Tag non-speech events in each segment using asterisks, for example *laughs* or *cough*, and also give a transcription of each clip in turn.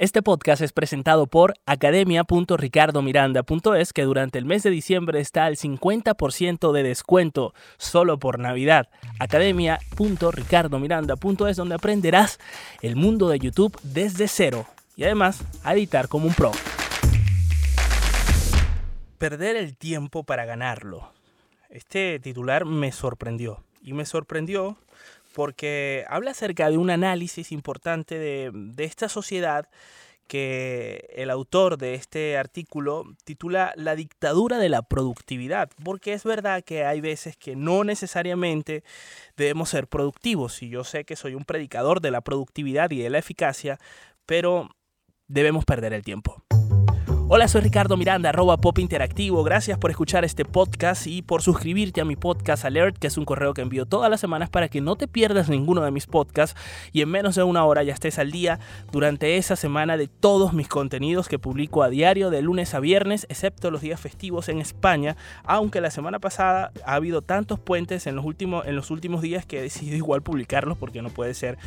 Este podcast es presentado por academia.ricardomiranda.es que durante el mes de diciembre está al 50% de descuento solo por Navidad. academia.ricardomiranda.es donde aprenderás el mundo de YouTube desde cero y además a editar como un pro. Perder el tiempo para ganarlo. Este titular me sorprendió y me sorprendió porque habla acerca de un análisis importante de, esta sociedad que el autor de este artículo titula La dictadura de la productividad, porque es verdad que hay veces que no necesariamente debemos ser productivos, y yo sé que soy un predicador de la productividad y de la eficacia, pero debemos perder el tiempo. Hola, soy Ricardo Miranda, arroba Pop Interactivo. Gracias por escuchar este podcast y por suscribirte a mi podcast Alert, que es un correo que envío todas las semanas para que no te pierdas ninguno de mis podcasts y en menos de una hora ya estés al día durante esa semana de todos mis contenidos que publico a diario de lunes a viernes, excepto los días festivos en España, aunque la semana pasada ha habido tantos puentes en los últimos, en los últimos días que he decidido igual publicarlos porque no puede ser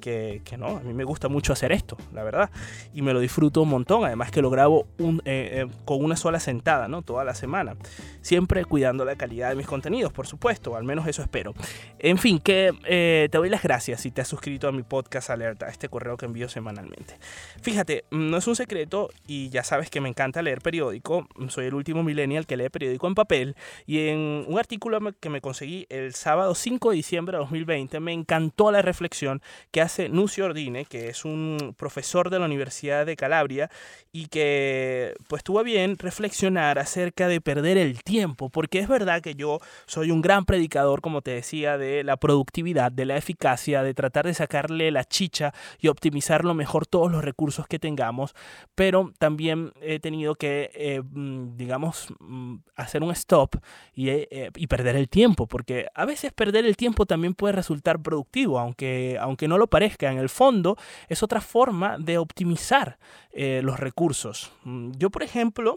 que, que no, a mí me gusta mucho hacer esto, la verdad, y me lo disfruto un montón, además que lo grabo un eh, eh, con una sola sentada, ¿no? Toda la semana. Siempre cuidando la calidad de mis contenidos, por supuesto, al menos eso espero. En fin, que eh, te doy las gracias si te has suscrito a mi podcast alerta, este correo que envío semanalmente. Fíjate, mm, no es un secreto y ya sabes que me encanta leer periódico. Soy el último millennial que lee periódico en papel y en un artículo que me conseguí el sábado 5 de diciembre de 2020 me encantó la reflexión que hace Nucio Ordine, que es un profesor de la Universidad de Calabria y que pues tuvo bien reflexionar acerca de perder el tiempo, porque es verdad que yo soy un gran predicador, como te decía, de la productividad, de la eficacia, de tratar de sacarle la chicha y optimizar lo mejor todos los recursos que tengamos, pero también he tenido que, eh, mm, digamos, mm, hacer un stop y, eh, eh, y, perder el tiempo, porque a veces perder el tiempo también puede resultar productivo, aunque, aunque no lo parezca, en el fondo es otra forma de optimizar los recursos. Yo, por ejemplo,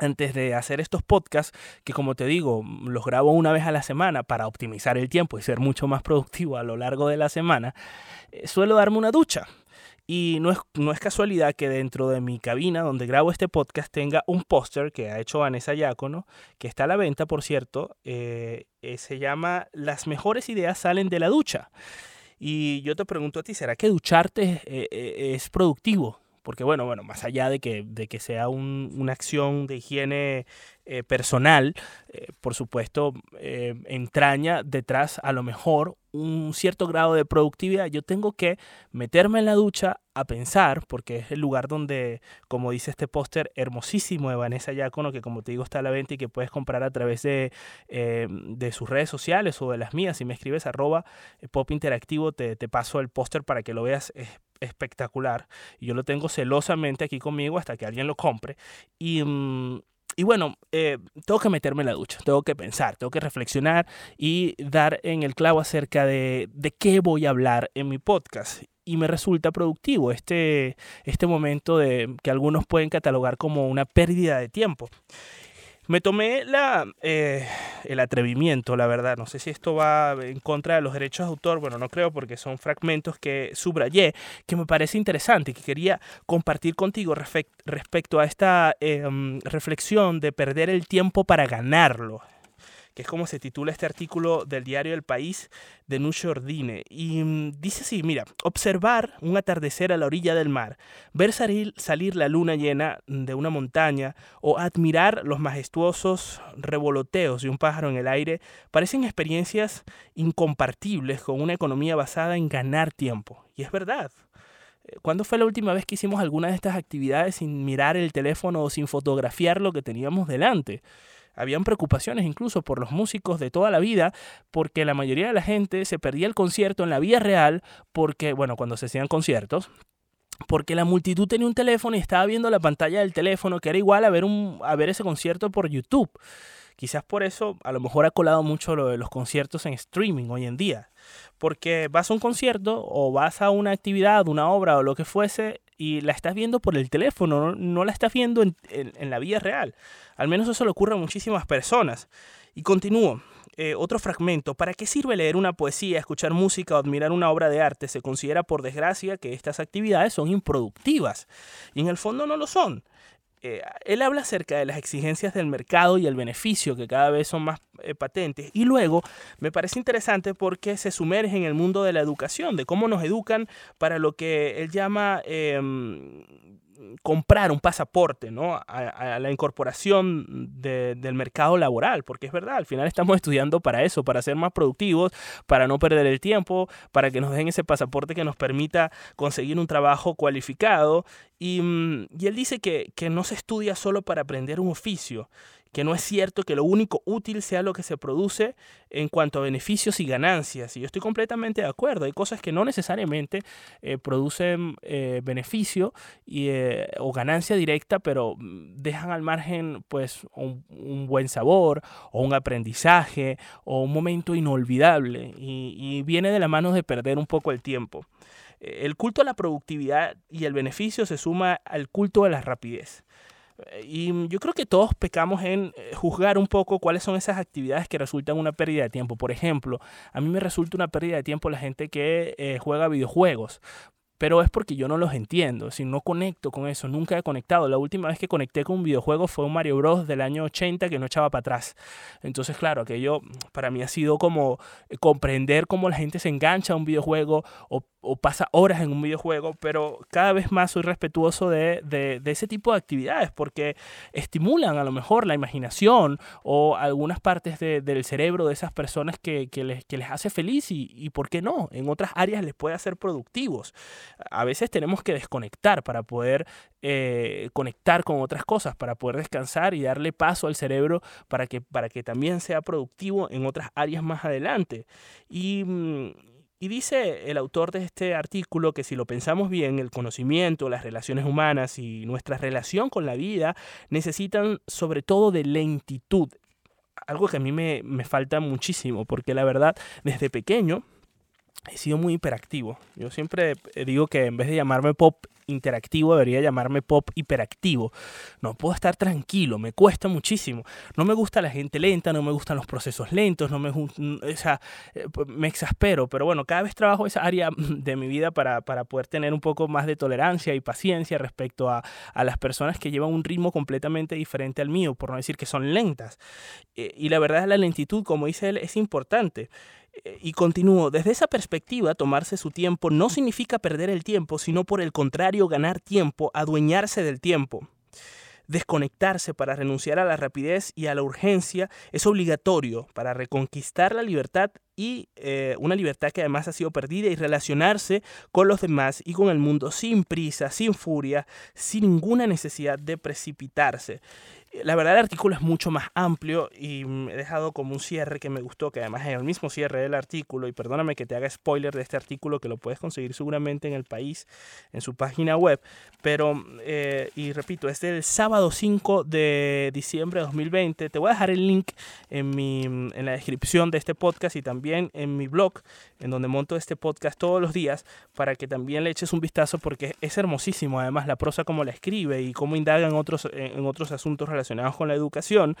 antes de hacer estos podcasts, que como te digo, los grabo una vez a la semana para optimizar el tiempo y ser mucho más productivo a lo largo de la semana, eh, suelo darme una ducha. Y no es, no es casualidad que dentro de mi cabina donde grabo este podcast tenga un póster que ha hecho Vanessa Yacono, que está a la venta, por cierto. Eh, eh, se llama Las mejores ideas salen de la ducha. Y yo te pregunto a ti, ¿será que ducharte es productivo? Porque bueno, bueno, más allá de que, de que sea una acción de higiene eh, personal, eh, por supuesto, eh, entraña detrás a lo mejor un cierto grado de productividad. Yo tengo que meterme en la ducha a pensar, porque es el lugar donde, como dice este póster hermosísimo de Vanessa Yacono, que como te digo está a la venta y que puedes comprar a través de, de sus redes sociales o de las mías. Si me escribes arroba pop interactivo, te, paso el póster para que lo veas espectacular. Y yo lo tengo celosamente aquí conmigo hasta que alguien lo compre. Y, mm, y bueno, eh, tengo que meterme en la ducha, tengo que pensar, tengo que reflexionar y dar en el clavo acerca de, de qué voy a hablar en mi podcast y me resulta productivo este, este momento de que algunos pueden catalogar como una pérdida de tiempo. Me tomé la, eh, el atrevimiento, la verdad. No sé si esto va en contra de los derechos de autor. Bueno, no creo porque son fragmentos que subrayé, que me parece interesante y que quería compartir contigo respecto a esta em, reflexión de perder el tiempo para ganarlo que es como se titula este artículo del diario El País de Nucho Ordine. Y mm, dice así, mira, observar un atardecer a la orilla del mar, ver salir, salir la luna llena de una montaña o admirar los majestuosos revoloteos de un pájaro en el aire parecen experiencias incompartibles con una economía basada en ganar tiempo. Y es verdad. Eh, ¿Cuándo fue la última vez que hicimos alguna de estas actividades sin mirar el teléfono o sin fotografiar lo que teníamos delante? Habían preocupaciones incluso por los músicos de toda la vida, porque la mayoría de la gente se perdía el concierto en la vía real, porque, bueno, cuando se hacían conciertos, porque la multitud tenía un teléfono y estaba viendo la pantalla del teléfono, que era igual a ver, un, a ver ese concierto por YouTube. Quizás por eso a lo mejor ha colado mucho lo de los conciertos en streaming hoy en día. Porque vas a un concierto o vas a una actividad, una obra o lo que fuese y la estás viendo por el teléfono, no, la estás viendo en, en, la vida real. Al menos eso le ocurre a muchísimas personas. Y continúo. Eh, otro fragmento. ¿Para qué sirve leer una poesía, escuchar música o admirar una obra de arte? Se considera por desgracia que estas actividades son improductivas. Y en el fondo no lo son. Eh, él habla acerca de las exigencias del mercado y el beneficio que cada vez son más eh, patentes. Y luego me parece interesante porque se sumerge en el mundo de la educación, de cómo nos educan para lo que él llama em, comprar un pasaporte ¿no? a, la incorporación del mercado laboral, porque es verdad, al final estamos estudiando para eso, para ser más productivos, para no perder el tiempo, para que nos den ese pasaporte que nos permita conseguir un trabajo cualificado. Y, mm, y él dice que, que no se estudia solo para aprender un oficio, que no es cierto que lo único útil sea lo que se produce en cuanto a beneficios y ganancias. Y yo estoy completamente de acuerdo. Hay cosas que no necesariamente eh, producen eh, beneficio y, eh, o ganancia directa, pero mm, dejan al margen pues un, buen sabor o un aprendizaje o un momento inolvidable. Y, y viene de la mano de perder un poco el tiempo. El culto a la productividad y el beneficio se suma al culto a la rapidez. Y yo creo que todos pecamos en eh, juzgar un poco cuáles son esas actividades que resultan una pérdida de tiempo. Por ejemplo, a mí me resulta una pérdida de tiempo la gente que eh, juega videojuegos, pero es porque yo no los entiendo, si no conecto con eso, nunca he conectado. La última vez que conecté con un videojuego fue un Mario Bros. del año 80 que no echaba para atrás. Entonces, claro, aquello para mí ha sido como eh, comprender cómo la gente se engancha a un videojuego o o pasa horas en un videojuego, pero cada vez más soy respetuoso de, ese tipo de actividades porque estimulan a lo mejor la imaginación o algunas partes del cerebro de esas personas que, les, hace feliz y, ¿por qué no? En otras áreas les puede hacer productivos. A veces tenemos que desconectar para poder eh, conectar con otras cosas, para poder descansar y darle paso al cerebro para que, para que también sea productivo en otras áreas más adelante. Y mm, y dice el autor de este artículo que si lo pensamos bien, el conocimiento, las relaciones humanas y nuestra relación con la vida necesitan sobre todo de lentitud. Algo que a mí me, me falta muchísimo, porque la verdad, desde pequeño he sido muy hiperactivo. Yo siempre digo que en vez de llamarme pop interactivo debería llamarme pop hiperactivo. No puedo estar tranquilo, me cuesta muchísimo. No me gusta la gente lenta, no me gustan los procesos lentos, no me, o sea, eh, pues, me exaspero, pero bueno, cada vez trabajo esa área *laughs* de mi vida para, para poder tener un poco más de tolerancia y paciencia respecto a, a, las personas que llevan un ritmo completamente diferente al mío, por no decir que son lentas. Eh, y la verdad, la lentitud, como dice él, es importante. Eh, y continúo, desde esa perspectiva, tomarse su tiempo no significa perder el tiempo, sino por el contrario, ganar tiempo, adueñarse del tiempo. Desconectarse para renunciar a la rapidez y a la urgencia es obligatorio para reconquistar la libertad y eh, una libertad que además ha sido perdida y relacionarse con los demás y con el mundo sin prisa, sin furia, sin ninguna necesidad de precipitarse. La verdad el artículo es mucho más amplio y he dejado como un cierre que me gustó, que además es el mismo cierre del artículo. Y perdóname que te haga spoiler de este artículo que lo puedes conseguir seguramente en el país, en su página web, pero, eh, y repito, es del sábado 5 de diciembre de 2020, te voy a dejar el link en, mi, en la descripción de este podcast y también en mi blog, en donde monto este podcast todos los días, para que también le eches un vistazo porque es hermosísimo además la prosa como la escribe y cómo indaga en otros, en otros asuntos relacionados con la educación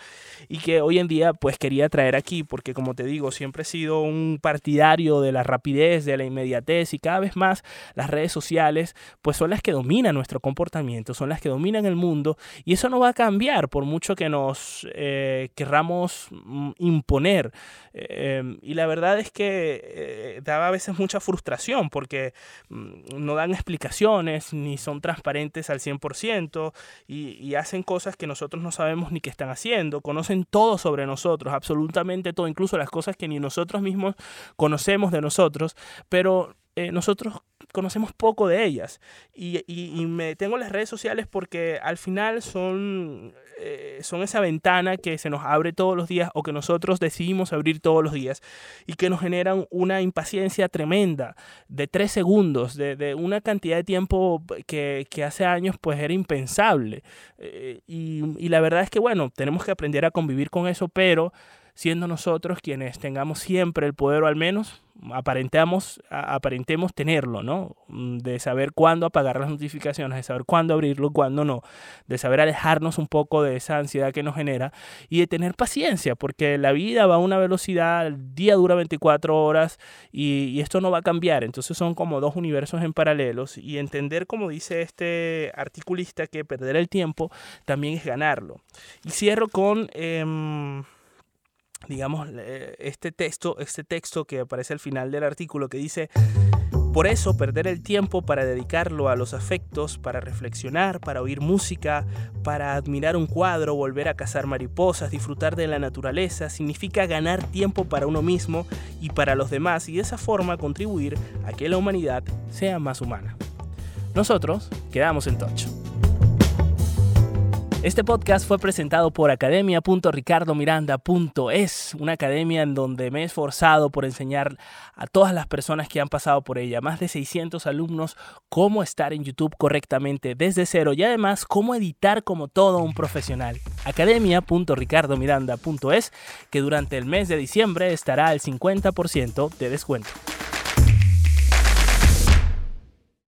y que hoy en día pues quería traer aquí porque como te digo siempre he sido un partidario de la rapidez, de la inmediatez y cada vez más las redes sociales pues son las que dominan nuestro comportamiento, son las que dominan el mundo y eso no va a cambiar por mucho que nos eh, querramos mm, imponer. Em, y la verdad es que eh, daba a veces mucha frustración porque mm, no dan explicaciones ni son transparentes al 100% y, y hacen cosas que nosotros no no sabemos ni qué están haciendo, conocen todo sobre nosotros, absolutamente todo, incluso las cosas que ni nosotros mismos conocemos de nosotros, pero eh, nosotros conocemos poco de ellas. Y, me tengo las redes sociales porque al final son, eh, son esa ventana que se nos abre todos los días o que nosotros decidimos abrir todos los días y que nos generan una impaciencia tremenda de tres segundos, de, una cantidad de tiempo que, hace años pues era impensable. Eh, y, y la verdad es que bueno, tenemos que aprender a convivir con eso, pero siendo nosotros quienes tengamos siempre el poder o al menos aparentamos, aparentemos tenerlo, ¿no? Mm, de saber cuándo apagar las notificaciones, de saber cuándo abrirlo, cuándo no, de saber alejarnos un poco de esa ansiedad que nos genera y de tener paciencia, porque la vida va a una velocidad, el día dura 24 horas y, esto no va a cambiar, entonces son como dos universos en paralelos y entender, como dice este articulista, que perder el tiempo también es ganarlo. Y cierro con... Eh, digamos, este texto, este texto que aparece al final del artículo que dice, por eso perder el tiempo para dedicarlo a los afectos, para reflexionar, para oír música, para admirar un cuadro, volver a cazar mariposas, disfrutar de la naturaleza, significa ganar tiempo para uno mismo y para los demás y de esa forma contribuir a que la humanidad sea más humana. Nosotros quedamos en touch. Este podcast fue presentado por academia.ricardomiranda.es, una academia en donde me he esforzado por enseñar a todas las personas que han pasado por ella, más de 600 alumnos, cómo estar en YouTube correctamente desde cero y además cómo editar como todo un profesional. academia.ricardomiranda.es, que durante el mes de diciembre estará al 50% de descuento.